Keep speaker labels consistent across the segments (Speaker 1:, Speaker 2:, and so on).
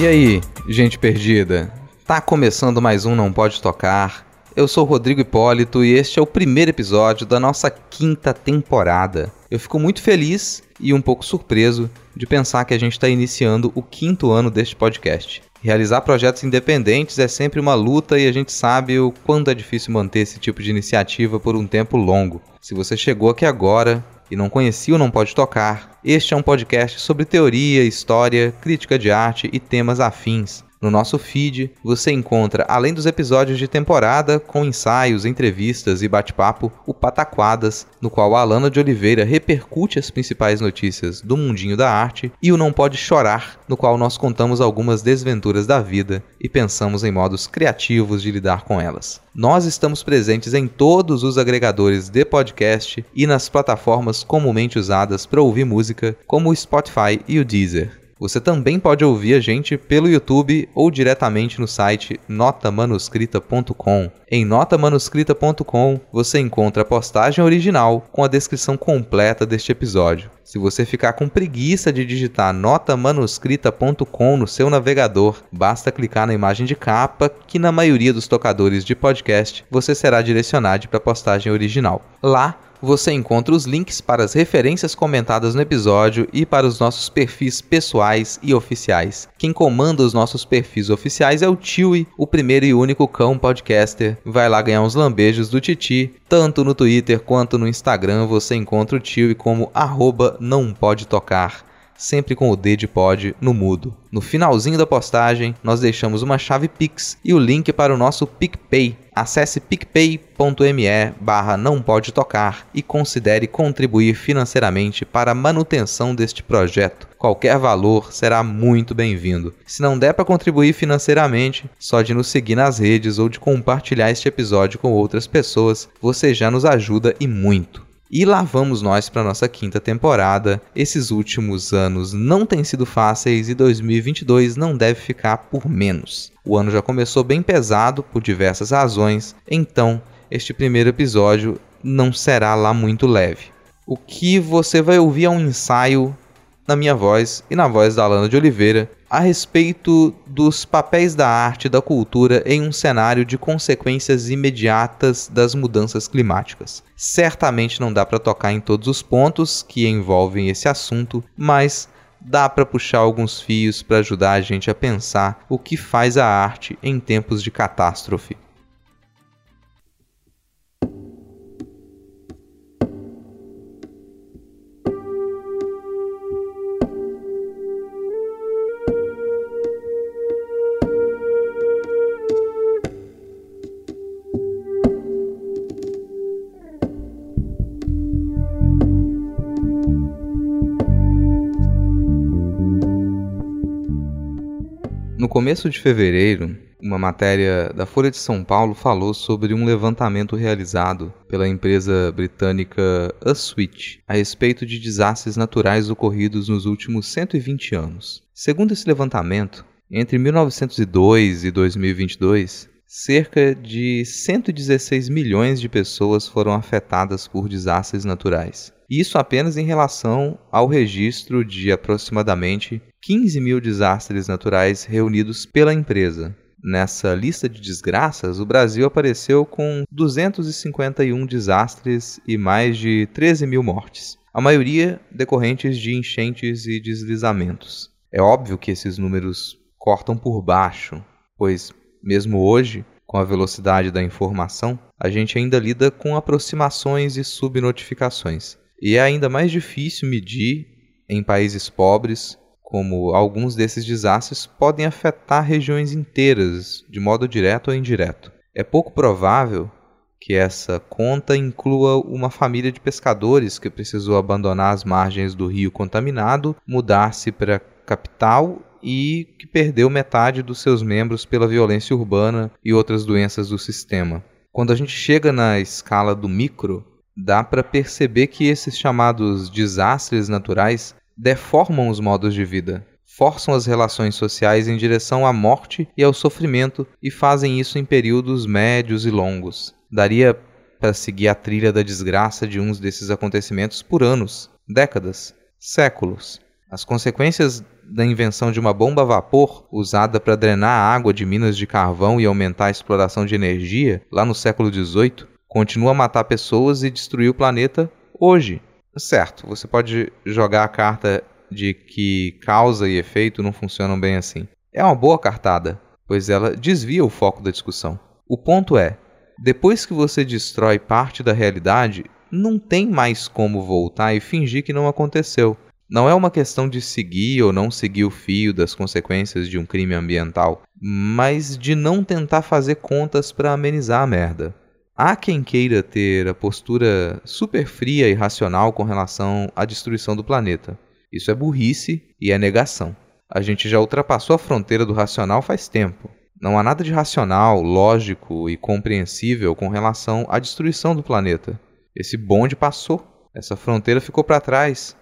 Speaker 1: E aí, gente perdida? Tá começando mais um Não Pode Tocar. Eu sou Rodrigo Hipólito e este é o primeiro episódio da nossa quinta temporada. Eu fico muito feliz e um pouco surpreso de pensar que a gente está iniciando o quinto ano deste podcast. Realizar projetos independentes é sempre uma luta e a gente sabe o quanto é difícil manter esse tipo de iniciativa por um tempo longo. Se você chegou aqui agora, e não conhecia ou não pode tocar, este é um podcast sobre teoria, história, crítica de arte e temas afins. No nosso feed, você encontra, além dos episódios de temporada, com ensaios, entrevistas e bate-papo, o Pataquadas, no qual a Alana de Oliveira repercute as principais notícias do mundinho da arte, e o Não Pode Chorar, no qual nós contamos algumas desventuras da vida e pensamos em modos criativos de lidar com elas. Nós estamos presentes em todos os agregadores de podcast e nas plataformas comumente usadas para ouvir música, como o Spotify e o Deezer. Você também pode ouvir a gente pelo YouTube ou diretamente no site notamanuscrita.com. Em notamanuscrita.com você encontra a postagem original com a descrição completa deste episódio. Se você ficar com preguiça de digitar notamanuscrita.com no seu navegador, basta clicar na imagem de capa, que na maioria dos tocadores de podcast você será direcionado para a postagem original. Lá você encontra os links para as referências comentadas no episódio e para os nossos perfis pessoais e oficiais. Quem comanda os nossos perfis oficiais é o Tiwi, o primeiro e único cão podcaster. Vai lá ganhar uns lambejos do Titi. Tanto no Twitter quanto no Instagram você encontra o Tiwi como arroba não pode tocar sempre com o D de pod no mudo. No finalzinho da postagem, nós deixamos uma chave Pix e o link para o nosso PicPay. Acesse picpay.me barra não pode tocar e considere contribuir financeiramente para a manutenção deste projeto. Qualquer valor será muito bem-vindo. Se não der para contribuir financeiramente, só de nos seguir nas redes ou de compartilhar este episódio com outras pessoas, você já nos ajuda e muito. E lá vamos nós para nossa quinta temporada. Esses últimos anos não têm sido fáceis e 2022 não deve ficar por menos. O ano já começou bem pesado por diversas razões, então este primeiro episódio não será lá muito leve. O que você vai ouvir é um ensaio na minha voz e na voz da Alana de Oliveira a respeito dos papéis da arte e da cultura em um cenário de consequências imediatas das mudanças climáticas. Certamente não dá para tocar em todos os pontos que envolvem esse assunto, mas dá para puxar alguns fios para ajudar a gente a pensar o que faz a arte em tempos de catástrofe. Começo de fevereiro, uma matéria da Folha de São Paulo falou sobre um levantamento realizado pela empresa britânica Uswitch a respeito de desastres naturais ocorridos nos últimos 120 anos. Segundo esse levantamento, entre 1902 e 2022, cerca de 116 milhões de pessoas foram afetadas por desastres naturais. Isso apenas em relação ao registro de aproximadamente 15 mil desastres naturais reunidos pela empresa. Nessa lista de desgraças, o Brasil apareceu com 251 desastres e mais de 13 mil mortes, a maioria decorrentes de enchentes e deslizamentos. É óbvio que esses números cortam por baixo, pois, mesmo hoje, com a velocidade da informação, a gente ainda lida com aproximações e subnotificações. E é ainda mais difícil medir em países pobres como alguns desses desastres podem afetar regiões inteiras, de modo direto ou indireto. É pouco provável que essa conta inclua uma família de pescadores que precisou abandonar as margens do rio contaminado, mudar-se para a capital e que perdeu metade dos seus membros pela violência urbana e outras doenças do sistema. Quando a gente chega na escala do micro, dá para perceber que esses chamados desastres naturais deformam os modos de vida, forçam as relações sociais em direção à morte e ao sofrimento e fazem isso em períodos médios e longos. Daria para seguir a trilha da desgraça de uns desses acontecimentos por anos, décadas, séculos. As consequências da invenção de uma bomba a vapor usada para drenar a água de minas de carvão e aumentar a exploração de energia lá no século XVIII continua a matar pessoas e destruir o planeta hoje. Certo, você pode jogar a carta de que causa e efeito não funcionam bem assim. É uma boa cartada, pois ela desvia o foco da discussão. O ponto é: depois que você destrói parte da realidade, não tem mais como voltar e fingir que não aconteceu. Não é uma questão de seguir ou não seguir o fio das consequências de um crime ambiental, mas de não tentar fazer contas para amenizar a merda. Há quem queira ter a postura super fria e racional com relação à destruição do planeta. Isso é burrice e é negação. A gente já ultrapassou a fronteira do racional faz tempo. Não há nada de racional, lógico e compreensível com relação à destruição do planeta. Esse bonde passou. Essa fronteira ficou para trás.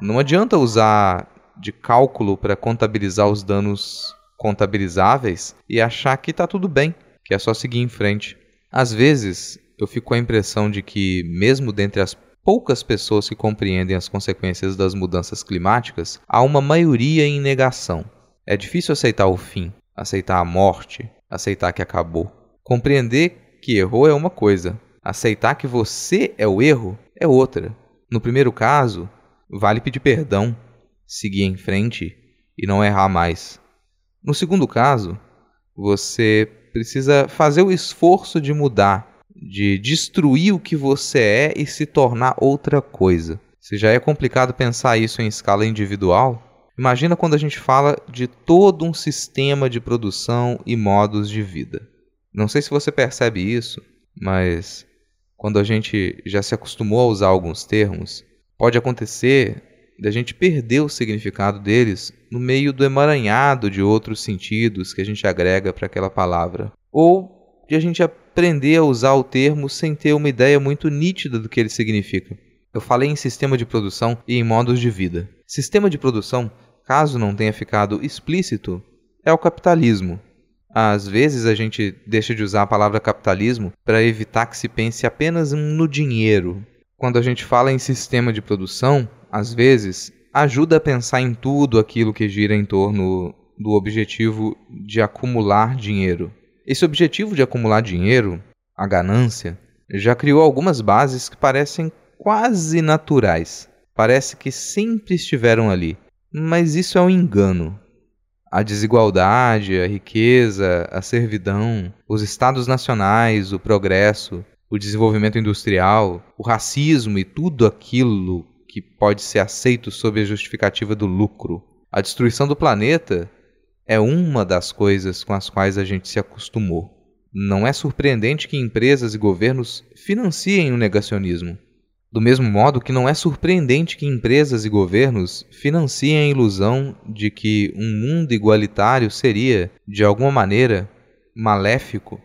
Speaker 1: Não adianta usar de cálculo para contabilizar os danos contabilizáveis e achar que está tudo bem, que é só seguir em frente. Às vezes, eu fico com a impressão de que, mesmo dentre as poucas pessoas que compreendem as consequências das mudanças climáticas, há uma maioria em negação. É difícil aceitar o fim, aceitar a morte, aceitar que acabou. Compreender que errou é uma coisa, aceitar que você é o erro é outra. No primeiro caso, vale pedir perdão, seguir em frente e não errar mais. No segundo caso, você precisa fazer o esforço de mudar, de destruir o que você é e se tornar outra coisa. Se já é complicado pensar isso em escala individual, imagina quando a gente fala de todo um sistema de produção e modos de vida. Não sei se você percebe isso, mas quando a gente já se acostumou a usar alguns termos, Pode acontecer da gente perder o significado deles no meio do emaranhado de outros sentidos que a gente agrega para aquela palavra. Ou de a gente aprender a usar o termo sem ter uma ideia muito nítida do que ele significa. Eu falei em sistema de produção e em modos de vida. Sistema de produção, caso não tenha ficado explícito, é o capitalismo. Às vezes a gente deixa de usar a palavra capitalismo para evitar que se pense apenas no dinheiro, quando a gente fala em sistema de produção, às vezes ajuda a pensar em tudo aquilo que gira em torno do objetivo de acumular dinheiro. Esse objetivo de acumular dinheiro, a ganância, já criou algumas bases que parecem quase naturais. Parece que sempre estiveram ali. Mas isso é um engano. A desigualdade, a riqueza, a servidão, os estados nacionais, o progresso, o desenvolvimento industrial, o racismo e tudo aquilo que pode ser aceito sob a justificativa do lucro. A destruição do planeta é uma das coisas com as quais a gente se acostumou. Não é surpreendente que empresas e governos financiem o negacionismo. Do mesmo modo que não é surpreendente que empresas e governos financiem a ilusão de que um mundo igualitário seria, de alguma maneira, maléfico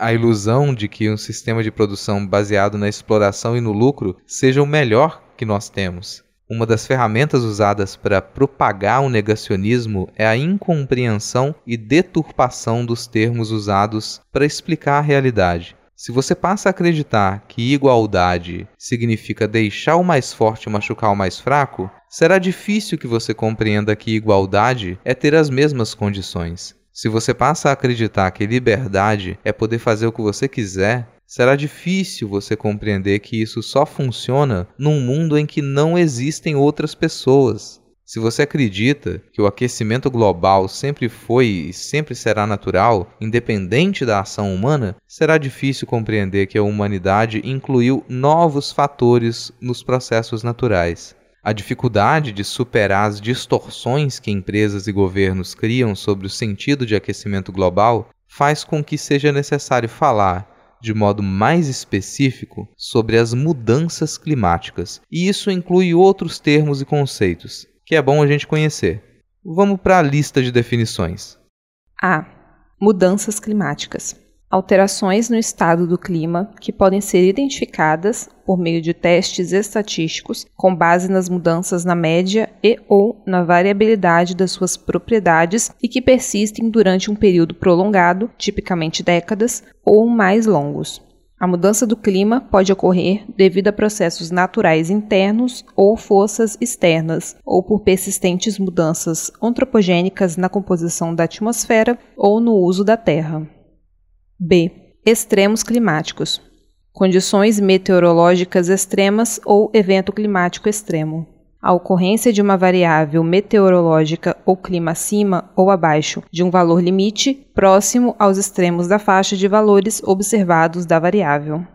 Speaker 1: a ilusão de que um sistema de produção baseado na exploração e no lucro seja o melhor que nós temos. Uma das ferramentas usadas para propagar o negacionismo é a incompreensão e deturpação dos termos usados para explicar a realidade. Se você passa a acreditar que igualdade significa deixar o mais forte machucar o mais fraco, será difícil que você compreenda que igualdade é ter as mesmas condições. Se você passa a acreditar que liberdade é poder fazer o que você quiser, será difícil você compreender que isso só funciona num mundo em que não existem outras pessoas. Se você acredita que o aquecimento global sempre foi e sempre será natural, independente da ação humana, será difícil compreender que a humanidade incluiu novos fatores nos processos naturais. A dificuldade de superar as distorções que empresas e governos criam sobre o sentido de aquecimento global faz com que seja necessário falar de modo mais específico sobre as mudanças climáticas, e isso inclui outros termos e conceitos que é bom a gente conhecer. Vamos para a lista de definições.
Speaker 2: A. Mudanças climáticas. Alterações no estado do clima que podem ser identificadas por meio de testes estatísticos com base nas mudanças na média e ou na variabilidade das suas propriedades e que persistem durante um período prolongado, tipicamente décadas, ou mais longos. A mudança do clima pode ocorrer devido a processos naturais internos ou forças externas, ou por persistentes mudanças antropogênicas na composição da atmosfera ou no uso da terra. B. Extremos climáticos. Condições meteorológicas extremas ou evento climático extremo a ocorrência de uma variável meteorológica ou clima acima ou abaixo de um valor limite próximo aos extremos da faixa de valores observados da variável.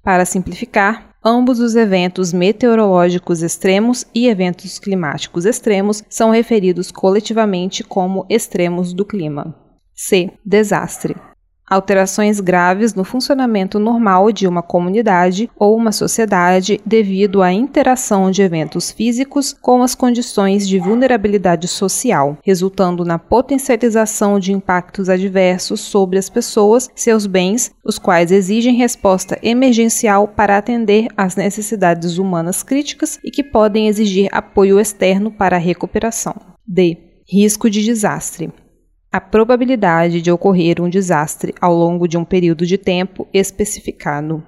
Speaker 2: Para simplificar, ambos os eventos meteorológicos extremos e eventos climáticos extremos são referidos coletivamente como extremos do clima. C. Desastre alterações graves no funcionamento normal de uma comunidade ou uma sociedade devido à interação de eventos físicos com as condições de vulnerabilidade social, resultando na potencialização de impactos adversos sobre as pessoas, seus bens, os quais exigem resposta emergencial para atender às necessidades humanas críticas e que podem exigir apoio externo para a recuperação. D. Risco de desastre a probabilidade de ocorrer um desastre ao longo de um período de tempo especificado.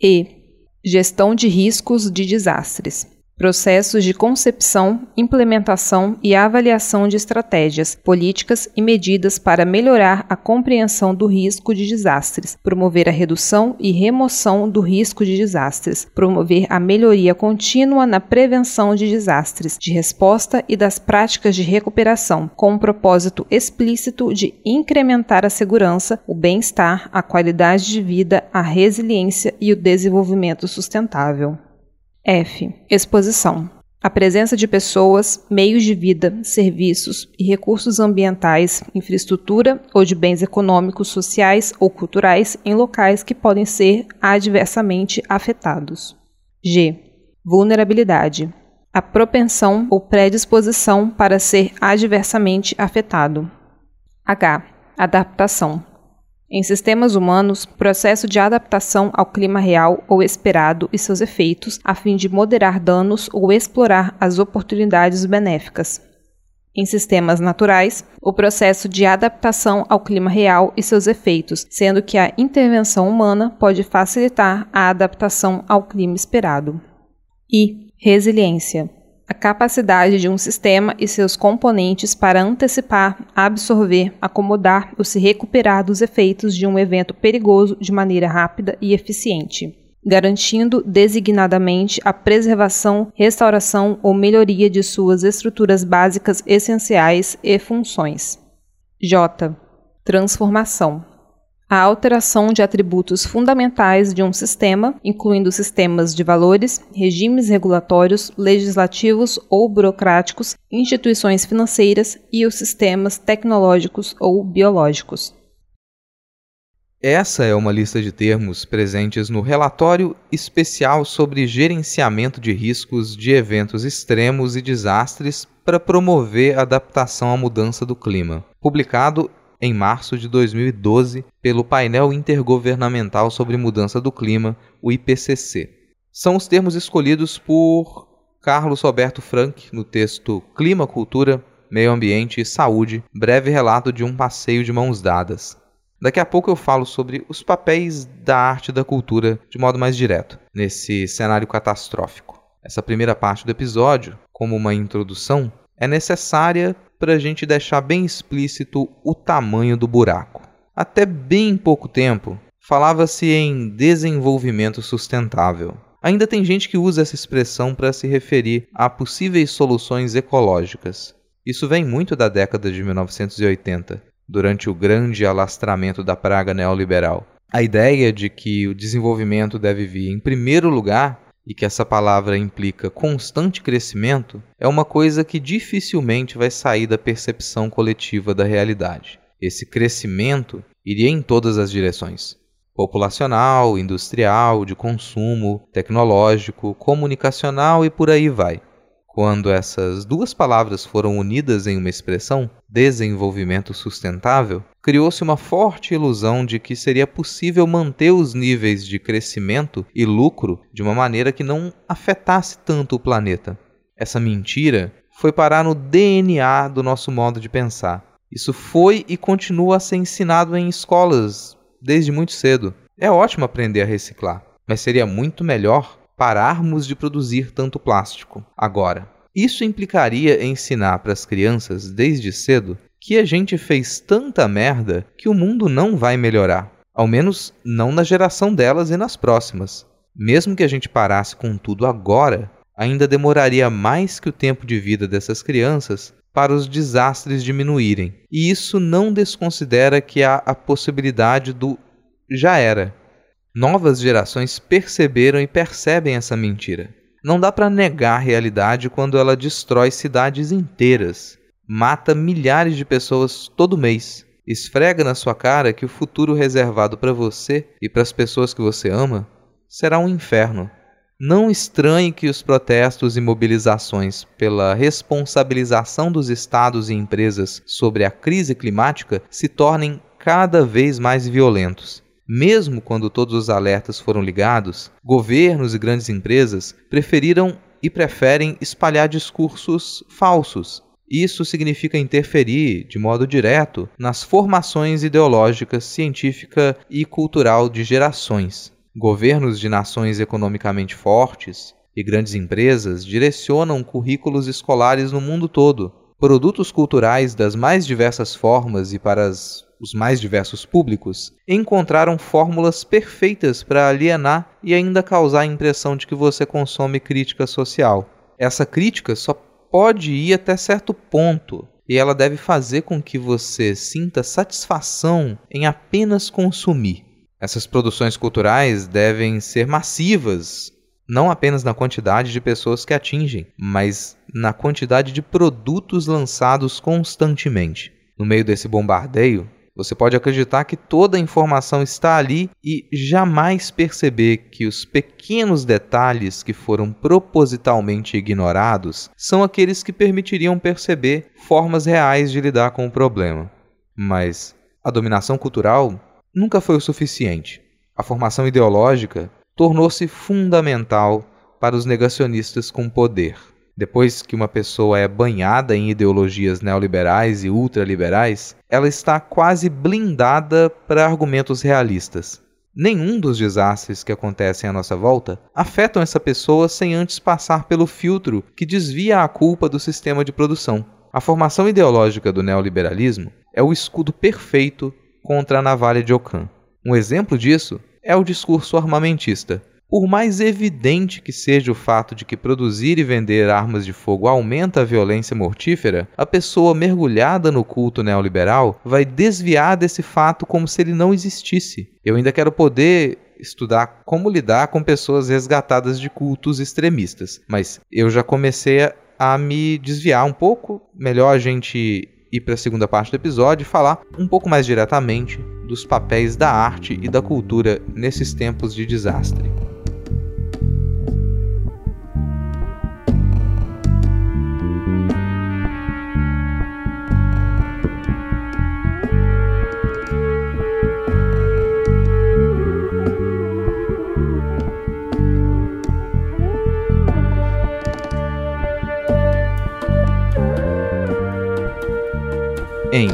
Speaker 2: E. Gestão de riscos de desastres processos de concepção, implementação e avaliação de estratégias, políticas e medidas para melhorar a compreensão do risco de desastres, promover a redução e remoção do risco de desastres, promover a melhoria contínua na prevenção de desastres, de resposta e das práticas de recuperação, com o um propósito explícito de incrementar a segurança, o bem-estar, a qualidade de vida, a resiliência e o desenvolvimento sustentável. F. Exposição. A presença de pessoas, meios de vida, serviços e recursos ambientais, infraestrutura ou de bens econômicos, sociais ou culturais em locais que podem ser adversamente afetados. G. Vulnerabilidade. A propensão ou predisposição para ser adversamente afetado. H. Adaptação em sistemas humanos, processo de adaptação ao clima real ou esperado e seus efeitos, a fim de moderar danos ou explorar as oportunidades benéficas. Em sistemas naturais, o processo de adaptação ao clima real e seus efeitos, sendo que a intervenção humana pode facilitar a adaptação ao clima esperado. E resiliência a capacidade de um sistema e seus componentes para antecipar, absorver, acomodar ou se recuperar dos efeitos de um evento perigoso de maneira rápida e eficiente, garantindo designadamente a preservação, restauração ou melhoria de suas estruturas básicas essenciais e funções. J. Transformação a alteração de atributos fundamentais de um sistema, incluindo sistemas de valores, regimes regulatórios, legislativos ou burocráticos, instituições financeiras e os sistemas tecnológicos ou biológicos.
Speaker 1: Essa é uma lista de termos presentes no relatório especial sobre gerenciamento de riscos de eventos extremos e desastres para promover a adaptação à mudança do clima, publicado em março de 2012 pelo Painel Intergovernamental sobre Mudança do Clima, o IPCC. São os termos escolhidos por Carlos Roberto Frank no texto Clima, Cultura, Meio Ambiente e Saúde breve relato de um passeio de mãos dadas. Daqui a pouco eu falo sobre os papéis da arte e da cultura de modo mais direto, nesse cenário catastrófico. Essa primeira parte do episódio, como uma introdução, é necessária para a gente deixar bem explícito o tamanho do buraco. Até bem pouco tempo, falava-se em desenvolvimento sustentável. Ainda tem gente que usa essa expressão para se referir a possíveis soluções ecológicas. Isso vem muito da década de 1980, durante o grande alastramento da praga neoliberal. A ideia de que o desenvolvimento deve vir em primeiro lugar e que essa palavra implica constante crescimento, é uma coisa que dificilmente vai sair da percepção coletiva da realidade. Esse crescimento iria em todas as direções: populacional, industrial, de consumo, tecnológico, comunicacional e por aí vai. Quando essas duas palavras foram unidas em uma expressão, desenvolvimento sustentável, criou-se uma forte ilusão de que seria possível manter os níveis de crescimento e lucro de uma maneira que não afetasse tanto o planeta. Essa mentira foi parar no DNA do nosso modo de pensar. Isso foi e continua a ser ensinado em escolas desde muito cedo. É ótimo aprender a reciclar, mas seria muito melhor pararmos de produzir tanto plástico agora. Isso implicaria ensinar para as crianças desde cedo que a gente fez tanta merda que o mundo não vai melhorar. Ao menos não na geração delas e nas próximas. Mesmo que a gente parasse com tudo agora, ainda demoraria mais que o tempo de vida dessas crianças para os desastres diminuírem. E isso não desconsidera que há a possibilidade do já era. Novas gerações perceberam e percebem essa mentira. Não dá para negar a realidade quando ela destrói cidades inteiras, mata milhares de pessoas todo mês, esfrega na sua cara que o futuro reservado para você e para as pessoas que você ama será um inferno. Não estranhe que os protestos e mobilizações pela responsabilização dos estados e empresas sobre a crise climática se tornem cada vez mais violentos. Mesmo quando todos os alertas foram ligados, governos e grandes empresas preferiram e preferem espalhar discursos falsos. Isso significa interferir, de modo direto, nas formações ideológicas, científica e cultural de gerações. Governos de nações economicamente fortes e grandes empresas direcionam currículos escolares no mundo todo, produtos culturais das mais diversas formas e para as os mais diversos públicos, encontraram fórmulas perfeitas para alienar e ainda causar a impressão de que você consome crítica social. Essa crítica só pode ir até certo ponto, e ela deve fazer com que você sinta satisfação em apenas consumir. Essas produções culturais devem ser massivas, não apenas na quantidade de pessoas que atingem, mas na quantidade de produtos lançados constantemente. No meio desse bombardeio, você pode acreditar que toda a informação está ali e jamais perceber que os pequenos detalhes que foram propositalmente ignorados são aqueles que permitiriam perceber formas reais de lidar com o problema. Mas a dominação cultural nunca foi o suficiente. A formação ideológica tornou-se fundamental para os negacionistas com poder. Depois que uma pessoa é banhada em ideologias neoliberais e ultraliberais, ela está quase blindada para argumentos realistas. Nenhum dos desastres que acontecem à nossa volta afetam essa pessoa sem antes passar pelo filtro que desvia a culpa do sistema de produção. A formação ideológica do neoliberalismo é o escudo perfeito contra a navalha de Ockham. Um exemplo disso é o discurso armamentista, por mais evidente que seja o fato de que produzir e vender armas de fogo aumenta a violência mortífera, a pessoa mergulhada no culto neoliberal vai desviar desse fato como se ele não existisse. Eu ainda quero poder estudar como lidar com pessoas resgatadas de cultos extremistas, mas eu já comecei a, me desviar um pouco. Melhor a gente ir para a segunda parte do episódio e falar um pouco mais diretamente dos papéis da arte e da cultura nesses tempos de desastre. Em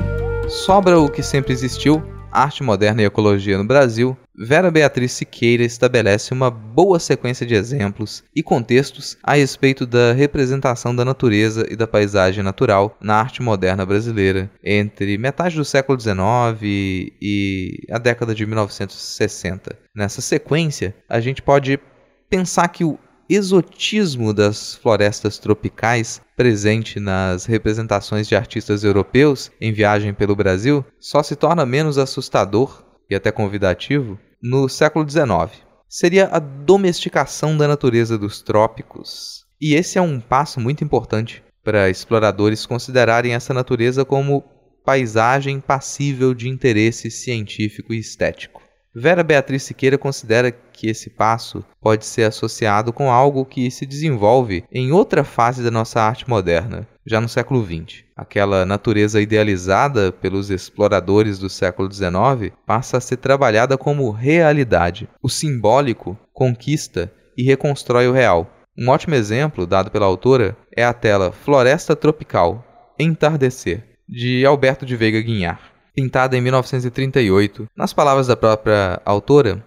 Speaker 1: Sobra o que sempre existiu, Arte Moderna e Ecologia no Brasil, Vera Beatriz Siqueira estabelece uma boa sequência de exemplos e contextos a respeito da representação da natureza e da paisagem natural na arte moderna brasileira entre metade do século XIX e a década de 1960. Nessa sequência, a gente pode pensar que o exotismo das florestas tropicais presente nas representações de artistas europeus em viagem pelo Brasil só se torna menos assustador e até convidativo no século XIX. Seria a domesticação da natureza dos trópicos. E esse é um passo muito importante para exploradores considerarem essa natureza como paisagem passível de interesse científico e estético. Vera Beatriz Siqueira considera que esse passo pode ser associado com algo que se desenvolve em outra fase da nossa arte moderna, já no século XX. Aquela natureza idealizada pelos exploradores do século XIX passa a ser trabalhada como realidade. O simbólico conquista e reconstrói o real. Um ótimo exemplo dado pela autora é a tela Floresta Tropical, Entardecer, de Alberto de Veiga Guinhar pintada em 1938. Nas palavras da própria autora,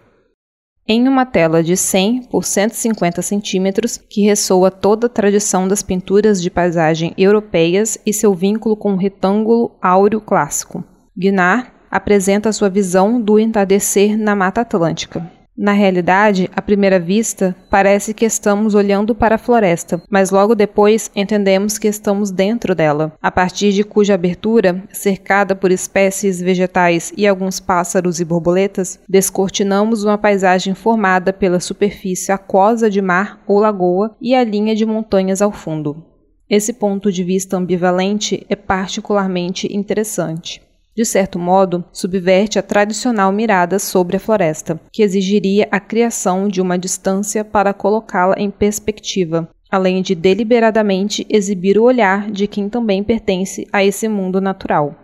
Speaker 2: em uma tela de 100 por 150 centímetros que ressoa toda a tradição das pinturas de paisagem europeias e seu vínculo com o retângulo áureo clássico. Guinard apresenta sua visão do entardecer na Mata Atlântica. Na realidade, à primeira vista, parece que estamos olhando para a floresta, mas logo depois entendemos que estamos dentro dela, a partir de cuja abertura, cercada por espécies vegetais e alguns pássaros e borboletas, descortinamos uma paisagem formada pela superfície aquosa de mar ou lagoa e a linha de montanhas ao fundo. Esse ponto de vista ambivalente é particularmente interessante de certo modo, subverte a tradicional mirada sobre a floresta, que exigiria a criação de uma distância para colocá-la em perspectiva, além de deliberadamente exibir o olhar de quem também pertence a esse mundo natural.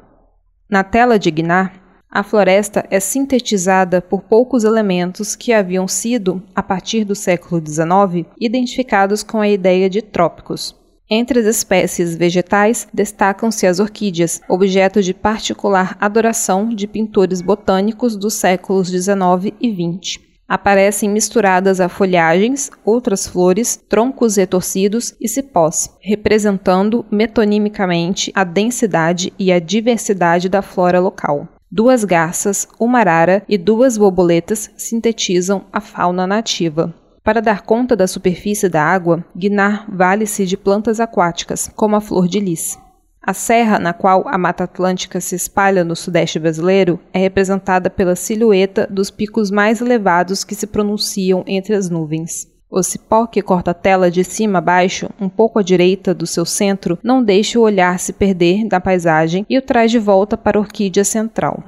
Speaker 2: Na tela de Guinar, a floresta é sintetizada por poucos elementos que haviam sido, a partir do século XIX, identificados com a ideia de trópicos, entre as espécies vegetais, destacam-se as orquídeas, objeto de particular adoração de pintores botânicos dos séculos XIX e XX. Aparecem misturadas a folhagens, outras flores, troncos retorcidos e cipós, representando metonimicamente a densidade e a diversidade da flora local. Duas garças, uma arara e duas borboletas sintetizam a fauna nativa. Para dar conta da superfície da água, Guinar vale-se de plantas aquáticas, como a flor de lis. A serra na qual a Mata Atlântica se espalha no sudeste brasileiro é representada pela silhueta dos picos mais elevados que se pronunciam entre as nuvens. O cipó que corta a tela de cima a baixo, um pouco à direita do seu centro, não deixa o olhar se perder da paisagem e o traz de volta para a orquídea central.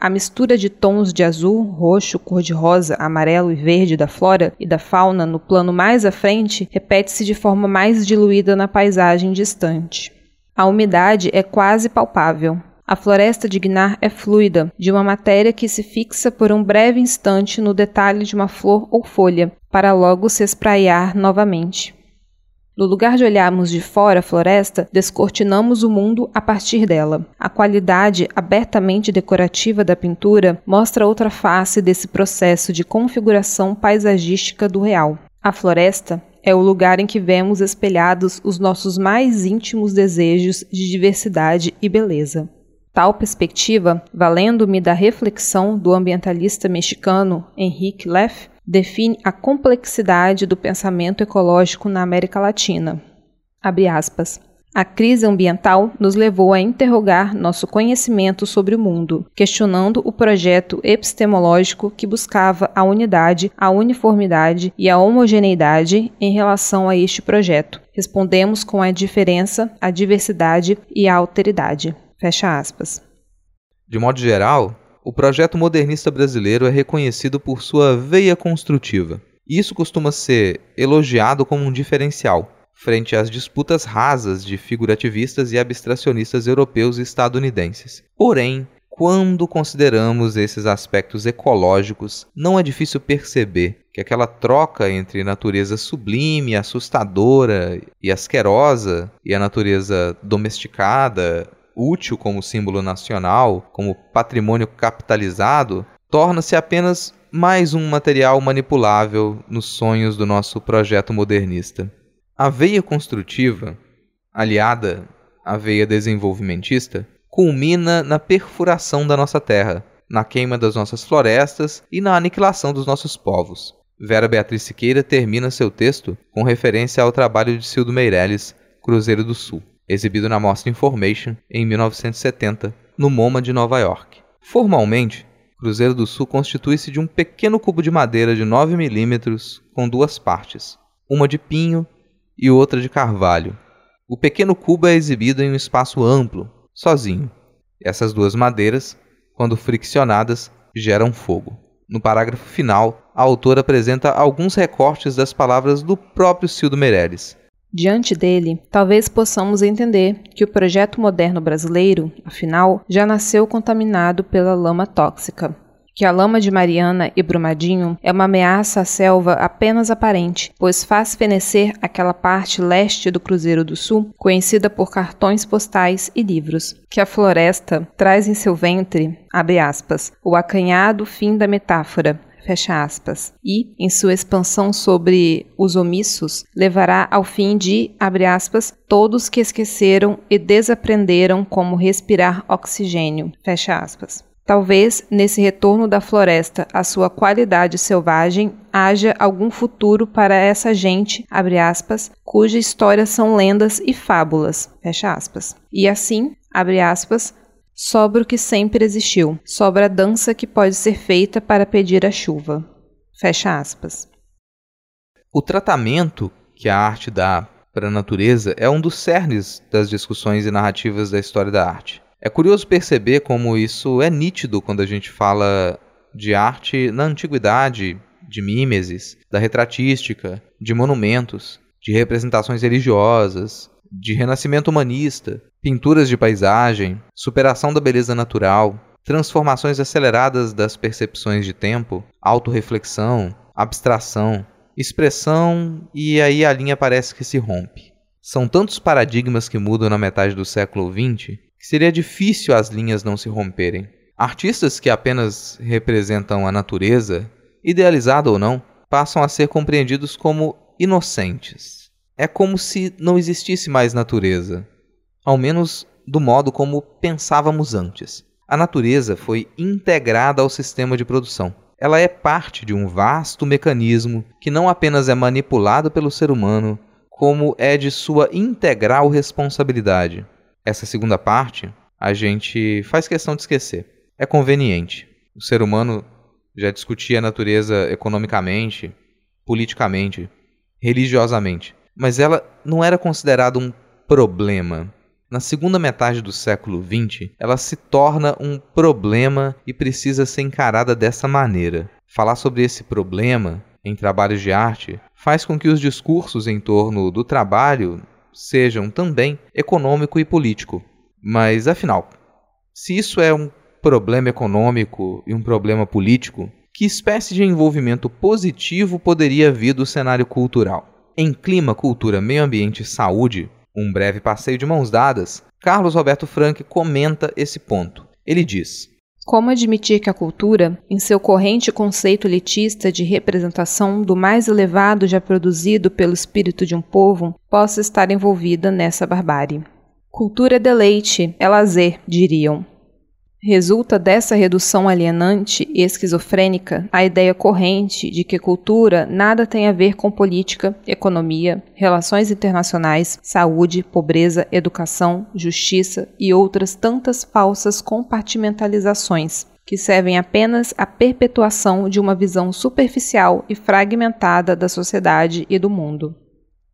Speaker 2: A mistura de tons de azul, roxo, cor-de-rosa, amarelo e verde da flora e da fauna no plano mais à frente repete-se de forma mais diluída na paisagem distante. A umidade é quase palpável. A floresta de Gnar é fluida, de uma matéria que se fixa por um breve instante no detalhe de uma flor ou folha, para logo se espraiar novamente. No lugar de olharmos de fora a floresta, descortinamos o mundo a partir dela. A qualidade abertamente decorativa da pintura mostra outra face desse processo de configuração paisagística do real. A floresta é o lugar em que vemos espelhados os nossos mais íntimos desejos de diversidade e beleza. Tal perspectiva, valendo-me da reflexão do ambientalista mexicano Henrique Leff, define a complexidade do pensamento ecológico na América Latina. A crise ambiental nos levou a interrogar nosso conhecimento sobre o mundo, questionando o projeto epistemológico que buscava a unidade, a uniformidade e a homogeneidade em relação a este projeto. Respondemos com a diferença, a diversidade e a alteridade. Fecha aspas.
Speaker 1: De modo geral, o projeto modernista brasileiro é reconhecido por sua veia construtiva. Isso costuma ser elogiado como um diferencial, frente às disputas rasas de figurativistas e abstracionistas europeus e estadunidenses. Porém, quando consideramos esses aspectos ecológicos, não é difícil perceber que aquela troca entre natureza sublime, assustadora e asquerosa e a natureza domesticada, útil como símbolo nacional, como patrimônio capitalizado, torna-se apenas mais um material manipulável nos sonhos do nosso projeto modernista. A veia construtiva, aliada à veia desenvolvimentista, culmina na perfuração da nossa terra, na queima das nossas florestas e na aniquilação dos nossos povos. Vera Beatriz Siqueira termina seu texto com referência ao trabalho de Cildo Meirelles, Cruzeiro do Sul exibido na mostra Information em 1970, no MoMA de Nova York. Formalmente, Cruzeiro do Sul constitui-se de um pequeno cubo de madeira de 9 milímetros com duas partes, uma de pinho e outra de carvalho. O pequeno cubo é exibido em um espaço amplo, sozinho. Essas duas madeiras, quando friccionadas, geram fogo. No parágrafo final, a autora apresenta alguns recortes das palavras do próprio Cildo Meirelles.
Speaker 2: Diante dele, talvez possamos entender que o projeto moderno brasileiro, afinal, já nasceu contaminado pela lama tóxica, que a lama de Mariana e Brumadinho é uma ameaça à selva apenas aparente, pois faz fenecer aquela parte leste do Cruzeiro do Sul, conhecida por cartões postais e livros, que a floresta traz em seu ventre, abre aspas, o acanhado fim da metáfora, fecha aspas, e, em sua expansão sobre os omissos, levará ao fim de, abre aspas, todos que esqueceram e desaprenderam como respirar oxigênio, fecha aspas. Talvez nesse retorno da floresta à sua qualidade selvagem haja algum futuro para essa gente, abre aspas, cuja história são lendas e fábulas, fecha aspas. E assim, abre aspas, sobra o que sempre existiu, sobra a dança que pode ser feita para pedir a chuva. Fecha aspas.
Speaker 1: O tratamento que a arte dá para a natureza é um dos cernes das discussões e narrativas da história da arte. É curioso perceber como isso é nítido quando a gente fala de arte na antiguidade, de mimeses, da retratística, de monumentos, de representações religiosas, de renascimento humanista, pinturas de paisagem, superação da beleza natural, transformações aceleradas das percepções de tempo, autorreflexão, abstração, expressão e aí a linha parece que se rompe. São tantos paradigmas que mudam na metade do século XX que seria difícil as linhas não se romperem. Artistas que apenas representam a natureza, idealizada ou não, passam a ser compreendidos como inocentes. É como se não existisse mais natureza, ao menos do modo como pensávamos antes. A natureza foi integrada ao sistema de produção. Ela é parte de um vasto mecanismo que não apenas é manipulado pelo ser humano, como é de sua integral responsabilidade essa segunda parte a gente faz questão de esquecer. É conveniente. O ser humano já discutia a natureza economicamente, politicamente, religiosamente, mas ela não era considerada um problema. Na segunda metade do século XX, ela se torna um problema e precisa ser encarada dessa maneira. Falar sobre esse problema em trabalhos de arte faz com que os discursos em torno do trabalho sejam também econômico e político. Mas, afinal, se isso é um problema econômico e um problema político, que espécie de envolvimento positivo poderia vir do cenário cultural? Em clima, cultura, meio ambiente e saúde, um breve passeio de mãos dadas, Carlos Roberto Frank comenta esse ponto. Ele diz:
Speaker 2: como admitir que a cultura, em seu corrente conceito elitista de representação do mais elevado já produzido pelo espírito de um povo, possa estar envolvida nessa barbárie? Cultura é deleite, é lazer, diriam. Resulta dessa redução alienante e esquizofrênica a ideia corrente de que cultura nada tem a ver com política, economia, relações internacionais, saúde, pobreza, educação, justiça e outras tantas falsas compartimentalizações que servem apenas à perpetuação de uma visão superficial e fragmentada da sociedade e do mundo.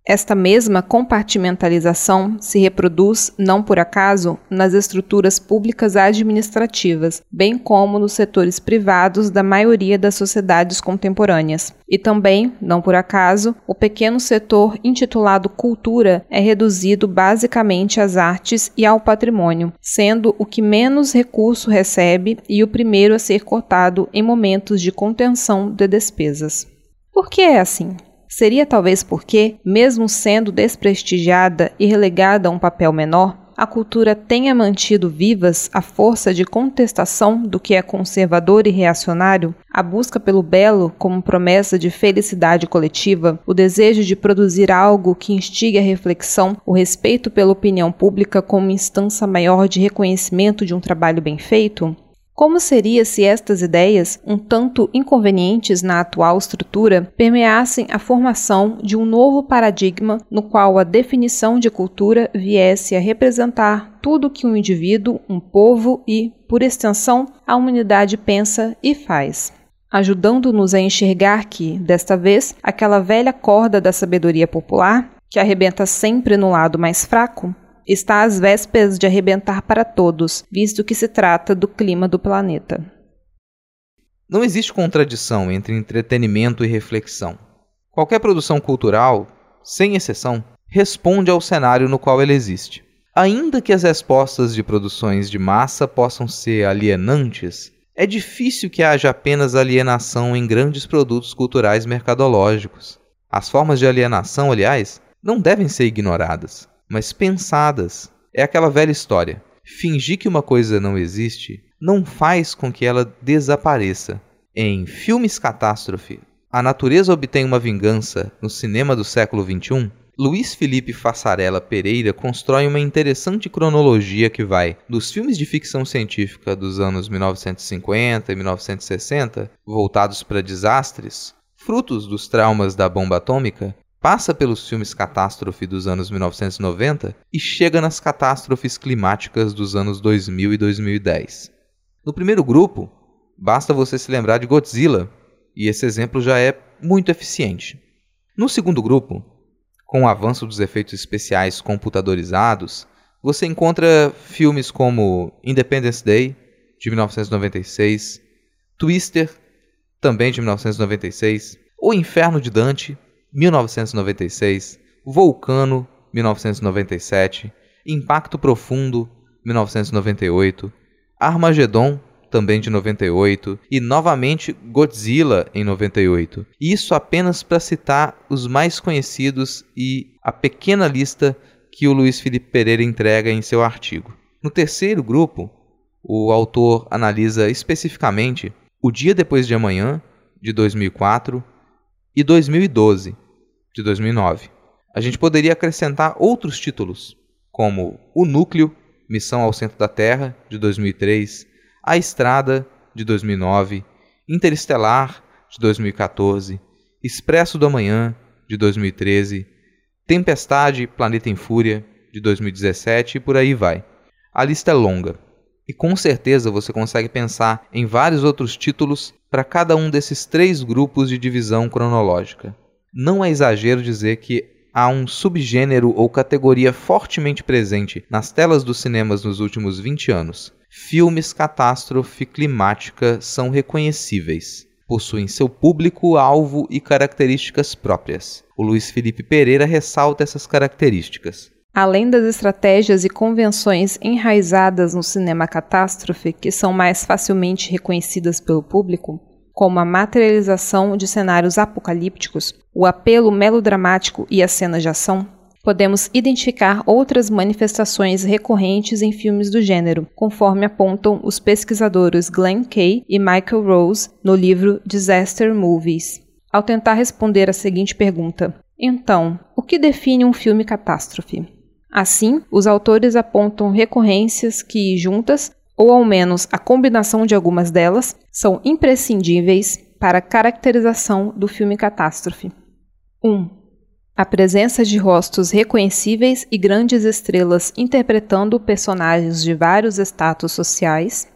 Speaker 2: Esta mesma compartimentalização se reproduz, não por acaso, nas estruturas públicas administrativas, bem como nos setores privados da maioria das sociedades contemporâneas. E também, não por acaso, o pequeno setor intitulado cultura é reduzido basicamente às artes e ao patrimônio, sendo o que menos recurso recebe e o primeiro a ser cortado em momentos de contenção de despesas. Por que é assim? Seria talvez porque, mesmo sendo desprestigiada e relegada a um papel menor, a cultura tenha mantido vivas a força de contestação do que é conservador e reacionário, a busca pelo belo como promessa de felicidade coletiva, o desejo de produzir algo que instigue a reflexão, o respeito pela opinião pública como instância maior de reconhecimento de um trabalho bem feito? Como seria se estas ideias, um tanto inconvenientes na atual estrutura, permeassem a formação de um novo paradigma no qual a definição de cultura viesse a representar tudo que um indivíduo, um povo e, por extensão, a humanidade pensa e faz? Ajudando-nos a enxergar que, desta vez, aquela velha corda da sabedoria popular, que arrebenta sempre no lado mais fraco, está às vésperas de arrebentar para todos, visto que se trata do clima do planeta.
Speaker 1: Não existe contradição entre entretenimento e reflexão. Qualquer produção cultural, sem exceção, responde ao cenário no qual ela existe. Ainda que as respostas de produções de massa possam ser alienantes, é difícil que haja apenas alienação em grandes produtos culturais mercadológicos. As formas de alienação, aliás, não devem ser ignoradas, mas pensadas. É aquela velha história. Fingir que uma coisa não existe não faz com que ela desapareça. Em Filmes Catástrofe, A Natureza Obtém uma Vingança no cinema do século XXI, Luiz Felipe Fassarella Pereira constrói uma interessante cronologia que vai dos filmes de ficção científica dos anos 1950 e 1960, voltados para desastres, frutos dos traumas da bomba atômica, passa pelos filmes catástrofe dos anos 1990 e chega nas catástrofes climáticas dos anos 2000 e 2010. No primeiro grupo, basta você se lembrar de Godzilla, e esse exemplo já é muito eficiente. No segundo grupo, com o avanço dos efeitos especiais computadorizados, você encontra filmes como Independence Day, de 1996, Twister, também de 1996, O Inferno de Dante, 1996, Vulcano, 1997, Impacto Profundo, 1998, Armagedon, também de 98, e novamente Godzilla em 98. Isso apenas para citar os mais conhecidos e a pequena lista que o Luiz Felipe Pereira entrega em seu artigo. No terceiro grupo, o autor analisa especificamente O Dia Depois de Amanhã, de 2004, e 2012, de 2009. A gente poderia acrescentar outros títulos, como O Núcleo, Missão ao Centro da Terra, de 2003, A Estrada, de 2009, Interestelar, de 2014, Expresso do Amanhã, de 2013, Tempestade, Planeta em Fúria, de 2017 e por aí vai. A lista é longa. E com certeza você consegue pensar em vários outros títulos para cada um desses três grupos de divisão cronológica. Não é exagero dizer que há um subgênero ou categoria fortemente presente nas telas dos cinemas nos últimos 20 anos. Filmes catástrofe climática são reconhecíveis. Possuem seu público, alvo e características próprias. O Luiz Felipe Pereira ressalta essas características.
Speaker 2: Além das estratégias e convenções enraizadas no cinema catástrofe, que são mais facilmente reconhecidas pelo público, como a materialização de cenários apocalípticos, o apelo melodramático e as cenas de ação, podemos identificar outras manifestações recorrentes em filmes do gênero, conforme apontam os pesquisadores Glenn Kay e Michael Rose no livro Disaster Movies. Ao tentar responder a seguinte pergunta: então, o que define um filme catástrofe? Assim, os autores apontam recorrências que, juntas, ou ao menos a combinação de algumas delas, são imprescindíveis para a caracterização do filme catástrofe. 1. Um, a presença de rostos reconhecíveis e grandes estrelas interpretando personagens de vários status sociais.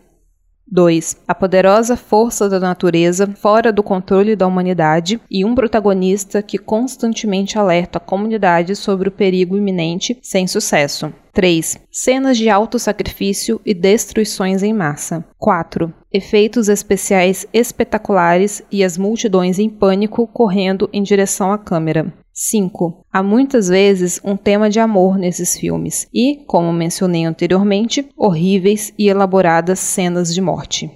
Speaker 2: 2. A poderosa força da natureza fora do controle da humanidade e um protagonista que constantemente alerta a comunidade sobre o perigo iminente sem sucesso. 3. Cenas de alto sacrifício e destruições em massa. 4. Efeitos especiais espetaculares e as multidões em pânico correndo em direção à câmera. 5. Há muitas vezes um tema de amor nesses filmes e, como mencionei anteriormente, horríveis e elaboradas cenas de morte.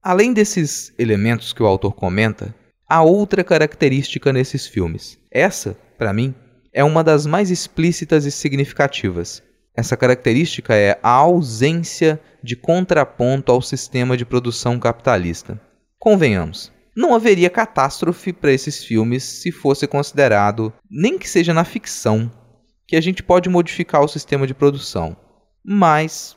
Speaker 1: Além desses elementos que o autor comenta, há outra característica nesses filmes. Essa, para mim, é uma das mais explícitas e significativas. Essa característica é a ausência de contraponto ao sistema de produção capitalista. Convenhamos, não haveria catástrofe para esses filmes se fosse considerado, nem que seja na ficção, que a gente pode modificar o sistema de produção. Mas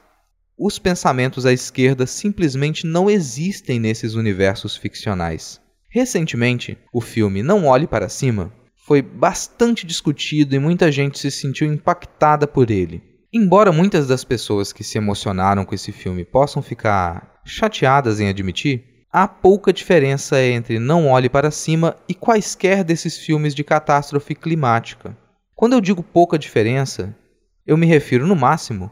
Speaker 1: os pensamentos à esquerda simplesmente não existem nesses universos ficcionais. Recentemente, o filme Não Olhe para Cima foi bastante discutido e muita gente se sentiu impactada por ele. Embora muitas das pessoas que se emocionaram com esse filme possam ficar chateadas em admitir, há pouca diferença entre Não Olhe para Cima e quaisquer desses filmes de catástrofe climática. Quando eu digo pouca diferença, eu me refiro no máximo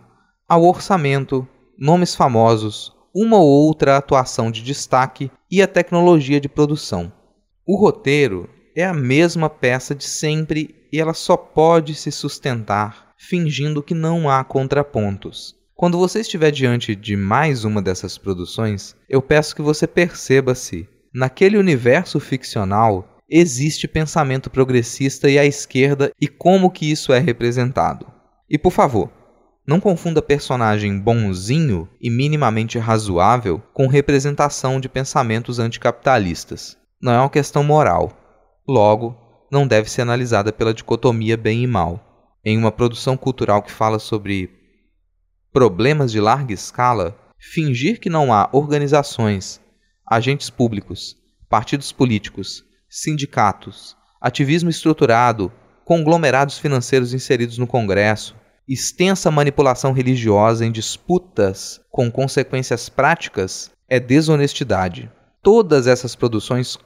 Speaker 1: ao orçamento, nomes famosos, uma ou outra atuação de destaque e a tecnologia de produção. O roteiro é a mesma peça de sempre e ela só pode se sustentar fingindo que não há contrapontos. Quando você estiver diante de mais uma dessas produções, eu peço que você perceba se, naquele universo ficcional, existe pensamento progressista e à esquerda e como que isso é representado. E por favor, não confunda personagem bonzinho e minimamente razoável com representação de pensamentos anticapitalistas. Não é uma questão moral. Logo, não deve ser analisada pela dicotomia bem e mal. Em uma produção cultural que fala sobre problemas de larga escala, fingir que não há organizações, agentes públicos, partidos políticos, sindicatos, ativismo estruturado, conglomerados financeiros inseridos no Congresso, extensa manipulação religiosa em disputas com consequências práticas é desonestidade. Todas essas produções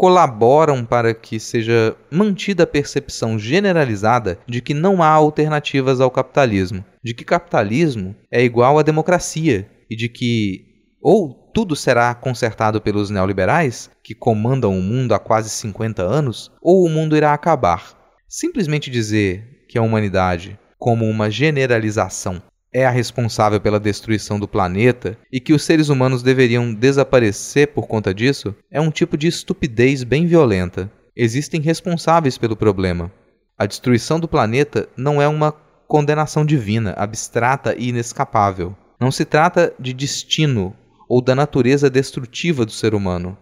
Speaker 1: colaboram para que seja mantida a percepção generalizada de que não há alternativas ao capitalismo, de que capitalismo é igual à democracia e de que ou tudo será consertado pelos neoliberais, que comandam o mundo há quase 50 anos, ou o mundo irá acabar. Simplesmente dizer que a humanidade como uma generalização é a responsável pela destruição do planeta e que os seres humanos deveriam desaparecer por conta disso é um tipo de estupidez bem violenta. Existem responsáveis pelo problema. A destruição do planeta não é uma condenação divina, abstrata e inescapável. Não se trata de destino ou da natureza destrutiva do ser humano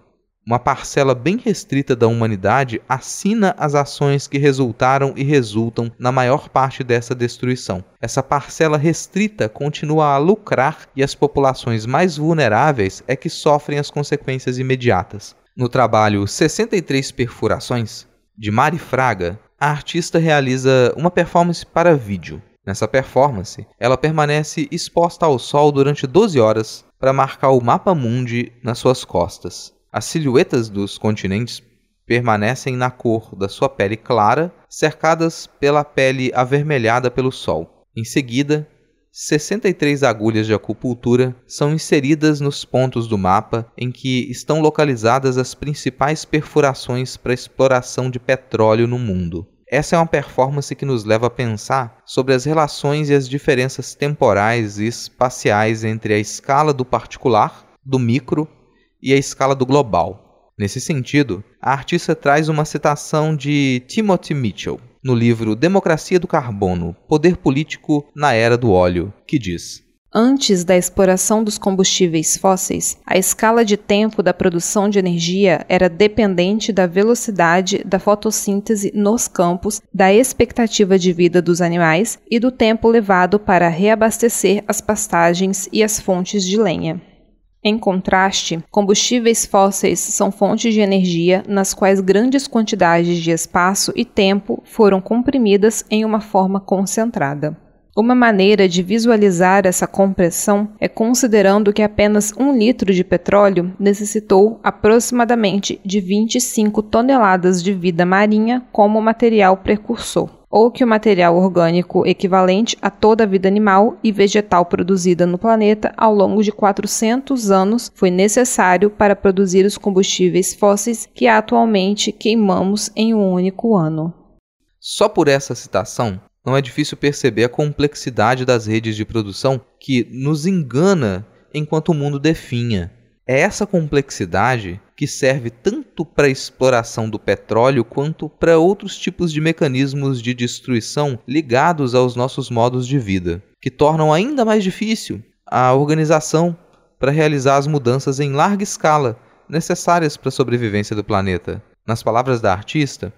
Speaker 1: uma parcela bem restrita da humanidade assina as ações que resultaram e resultam na maior parte dessa destruição. Essa parcela restrita continua a lucrar e as populações mais vulneráveis é que sofrem as consequências imediatas. No trabalho 63 Perfurações, de Mari Fraga, a artista realiza uma performance para vídeo. Nessa performance, ela permanece exposta ao sol durante 12 horas para marcar o mapa mundi nas suas costas. As silhuetas dos continentes permanecem na cor da sua pele clara, cercadas pela pele avermelhada pelo sol. Em seguida, 63 agulhas de acupuntura são inseridas nos pontos do mapa em que estão localizadas as principais perfurações para exploração de petróleo no mundo. Essa é uma performance que nos leva a pensar sobre as relações e as diferenças temporais e espaciais entre a escala do particular, do micro e a escala do global. Nesse sentido, a artista traz uma citação de Timothy Mitchell no livro Democracia do Carbono: Poder Político na Era do Óleo, que diz:
Speaker 2: Antes da exploração dos combustíveis fósseis, a escala de tempo da produção de energia era dependente da velocidade da fotossíntese nos campos, da expectativa de vida dos animais e do tempo levado para reabastecer as pastagens e as fontes de lenha. Em contraste, combustíveis fósseis são fontes de energia nas quais grandes quantidades de espaço e tempo foram comprimidas em uma forma concentrada. Uma maneira de visualizar essa compressão é considerando que apenas um litro de petróleo necessitou aproximadamente de 25 toneladas de vida marinha como material precursor ou que o material orgânico equivalente a toda a vida animal e vegetal produzida no planeta ao longo de 400 anos foi necessário para produzir os combustíveis fósseis que atualmente queimamos em um único ano.
Speaker 1: Só por essa citação, não é difícil perceber a complexidade das redes de produção que nos engana enquanto o mundo definha. É essa complexidade que serve tanto para a exploração do petróleo quanto para outros tipos de mecanismos de destruição ligados aos nossos modos de vida, que tornam ainda mais difícil a organização para realizar as mudanças em larga escala necessárias para a sobrevivência do planeta. Nas palavras da artista,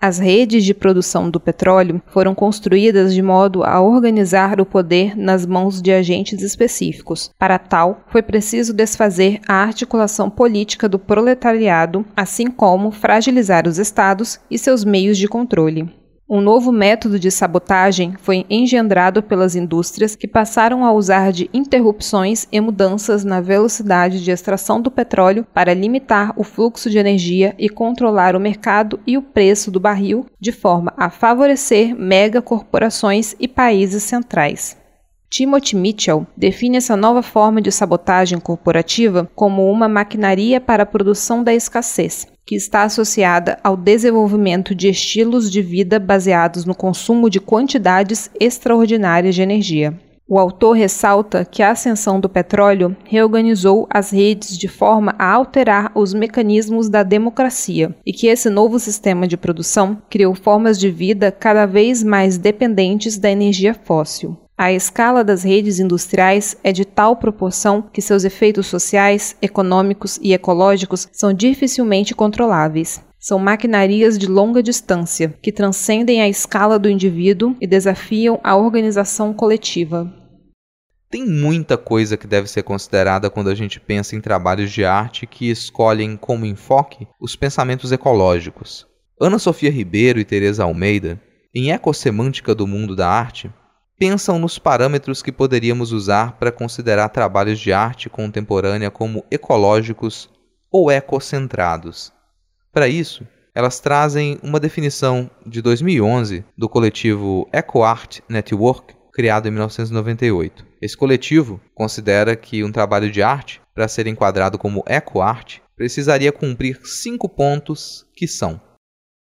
Speaker 2: as redes de produção do petróleo foram construídas de modo a organizar o poder nas mãos de agentes específicos. Para tal, foi preciso desfazer a articulação política do proletariado, assim como fragilizar os estados e seus meios de controle. Um novo método de sabotagem foi engendrado pelas indústrias que passaram a usar de interrupções e mudanças na velocidade de extração do petróleo para limitar o fluxo de energia e controlar o mercado e o preço do barril, de forma a favorecer megacorporações e países centrais. Timothy Mitchell define essa nova forma de sabotagem corporativa como uma maquinaria para a produção da escassez, que está associada ao desenvolvimento de estilos de vida baseados no consumo de quantidades extraordinárias de energia. O autor ressalta que a ascensão do petróleo reorganizou as redes de forma a alterar os mecanismos da democracia e que esse novo sistema de produção criou formas de vida cada vez mais dependentes da energia fóssil. A escala das redes industriais é de tal proporção que seus efeitos sociais, econômicos e ecológicos são dificilmente controláveis. São maquinarias de longa distância, que transcendem a escala do indivíduo e desafiam a organização coletiva.
Speaker 1: Tem muita coisa que deve ser considerada quando a gente pensa em trabalhos de arte que escolhem como enfoque os pensamentos ecológicos. Ana Sofia Ribeiro e Teresa Almeida, em Ecossemântica do Mundo da Arte, pensam nos parâmetros que poderíamos usar para considerar trabalhos de arte contemporânea como ecológicos ou ecocentrados. Para isso, elas trazem uma definição de 2011 do coletivo EcoArt Network, criado em 1998. Esse coletivo considera que um trabalho de arte, para ser enquadrado como ecoarte, precisaria cumprir cinco pontos que são: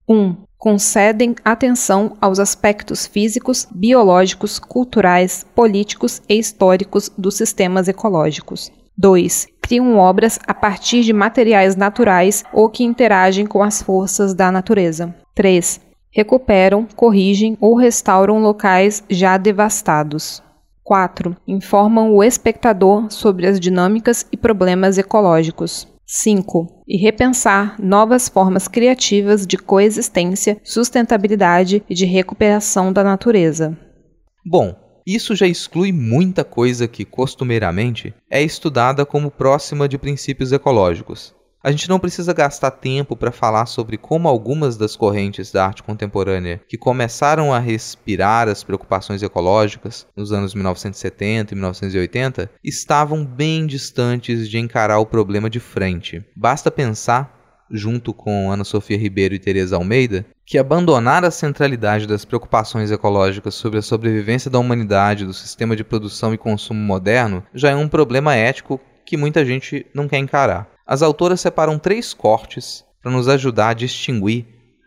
Speaker 2: 1. Um, concedem atenção aos aspectos físicos, biológicos, culturais, políticos e históricos dos sistemas ecológicos. 2. Criam obras a partir de materiais naturais ou que interagem com as forças da natureza. 3 recuperam, corrigem ou restauram locais já devastados. 4. Informam o espectador sobre as dinâmicas e problemas ecológicos. 5. E repensar novas formas criativas de coexistência, sustentabilidade e de recuperação da natureza.
Speaker 1: Bom, isso já exclui muita coisa que costumeiramente é estudada como próxima de princípios ecológicos. A gente não precisa gastar tempo para falar sobre como algumas das correntes da arte contemporânea que começaram a respirar as preocupações ecológicas nos anos 1970 e 1980 estavam bem distantes de encarar o problema de frente. Basta pensar junto com Ana Sofia Ribeiro e Teresa Almeida, que abandonar a centralidade das preocupações ecológicas sobre a sobrevivência da humanidade do sistema de produção e consumo moderno já é um problema ético que muita gente não quer encarar. As autoras separam três cortes para nos ajudar a distinguir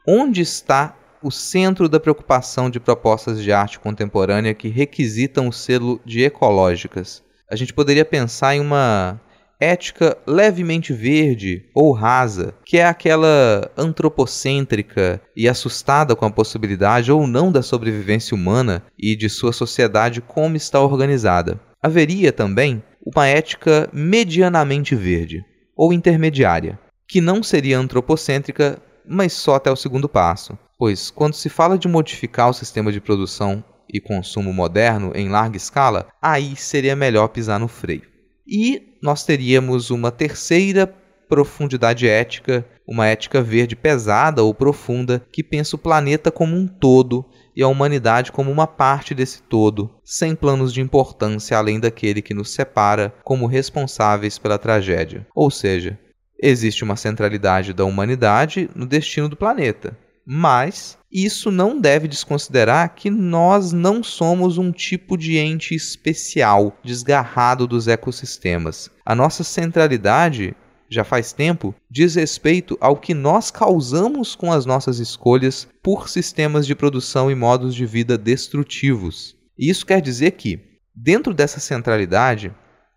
Speaker 1: onde está o centro da preocupação de propostas de arte contemporânea que requisitam o selo de ecológicas. A gente poderia pensar em uma ética levemente verde ou rasa, que é aquela antropocêntrica e assustada com a possibilidade ou não da sobrevivência humana e de sua sociedade como está organizada. Haveria também uma ética medianamente verde, ou intermediária, que não seria antropocêntrica, mas só até o segundo passo, pois quando se fala de modificar o sistema de produção e consumo moderno em larga escala, aí seria melhor pisar no freio. E nós teríamos uma terceira profundidade ética, uma ética verde pesada ou profunda que pensa o planeta como um todo e a humanidade como uma parte desse todo, sem planos de importância além daquele que nos separa como responsáveis pela tragédia. Ou seja, existe uma centralidade da humanidade no destino do planeta. Mas isso não deve desconsiderar que nós não somos um tipo de ente especial, desgarrado dos ecossistemas. A nossa centralidade já faz tempo, diz respeito ao que nós causamos com as nossas escolhas por sistemas de produção e modos de vida destrutivos. E isso quer dizer que, dentro dessa centralidade,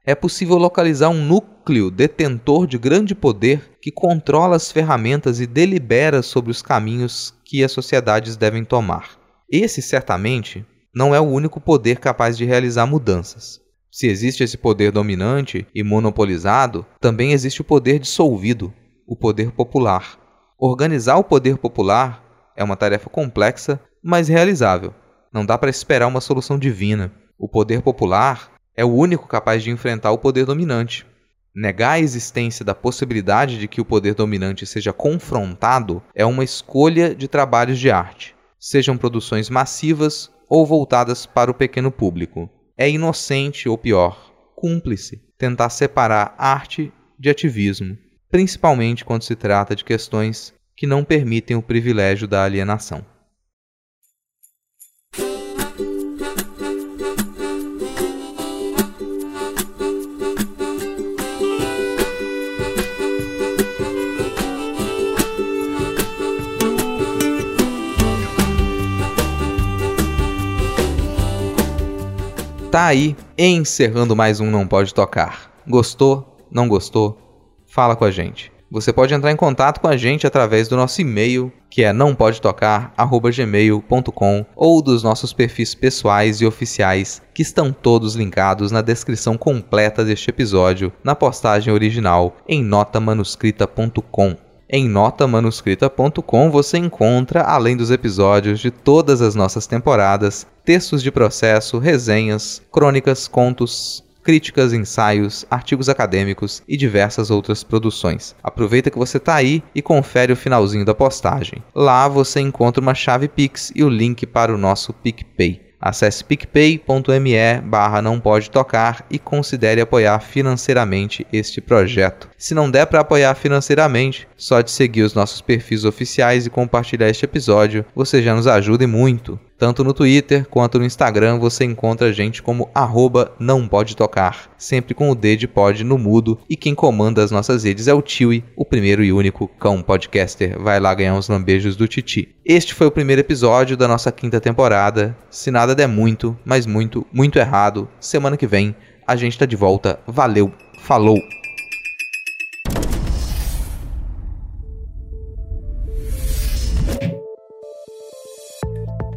Speaker 1: é possível localizar um núcleo detentor de grande poder que controla as ferramentas e delibera sobre os caminhos que as sociedades devem tomar. Esse, certamente, não é o único poder capaz de realizar mudanças. Se existe esse poder dominante e monopolizado, também existe o poder dissolvido, o poder popular. Organizar o poder popular é uma tarefa complexa, mas realizável. Não dá para esperar uma solução divina. O poder popular é o único capaz de enfrentar o poder dominante. Negar a existência da possibilidade de que o poder dominante seja confrontado é uma escolha de trabalhos de arte, sejam produções massivas ou voltadas para o pequeno público é inocente ou pior, cúmplice, tentar separar arte de ativismo, principalmente quando se trata de questões que não permitem o privilégio da alienação. Tá aí encerrando mais um Não Pode Tocar. Gostou? Não gostou? Fala com a gente. Você pode entrar em contato com a gente através do nosso e-mail, que é nãopodetocar@gmail.com ou dos nossos perfis pessoais e oficiais, que estão todos linkados na descrição completa deste episódio, na postagem original em notamanuscrita.com. Em notamanuscrita.com você encontra, além dos episódios de todas as nossas temporadas, textos de processo, resenhas, crônicas, contos, críticas, ensaios, artigos acadêmicos e diversas outras produções. Aproveita que você está aí e confere o finalzinho da postagem. Lá você encontra uma chave Pix e o link para o nosso PicPay. Acesse picpay.me barra não pode tocar e considere apoiar financeiramente este projeto. Se não der para apoiar financeiramente, só de seguir os nossos perfis oficiais e compartilhar este episódio, você já nos ajuda e muito. Tanto no Twitter quanto no Instagram você encontra a gente como arroba não pode tocar, sempre com o D de pod no mudo, e quem comanda as nossas redes é o Tiwi, o primeiro e único cão podcaster. Vai lá ganhar uns lambejos do Titi. Este foi o primeiro episódio da nossa quinta temporada. Se nada der muito, mas muito, muito errado, semana que vem a gente tá de volta. Valeu, falou!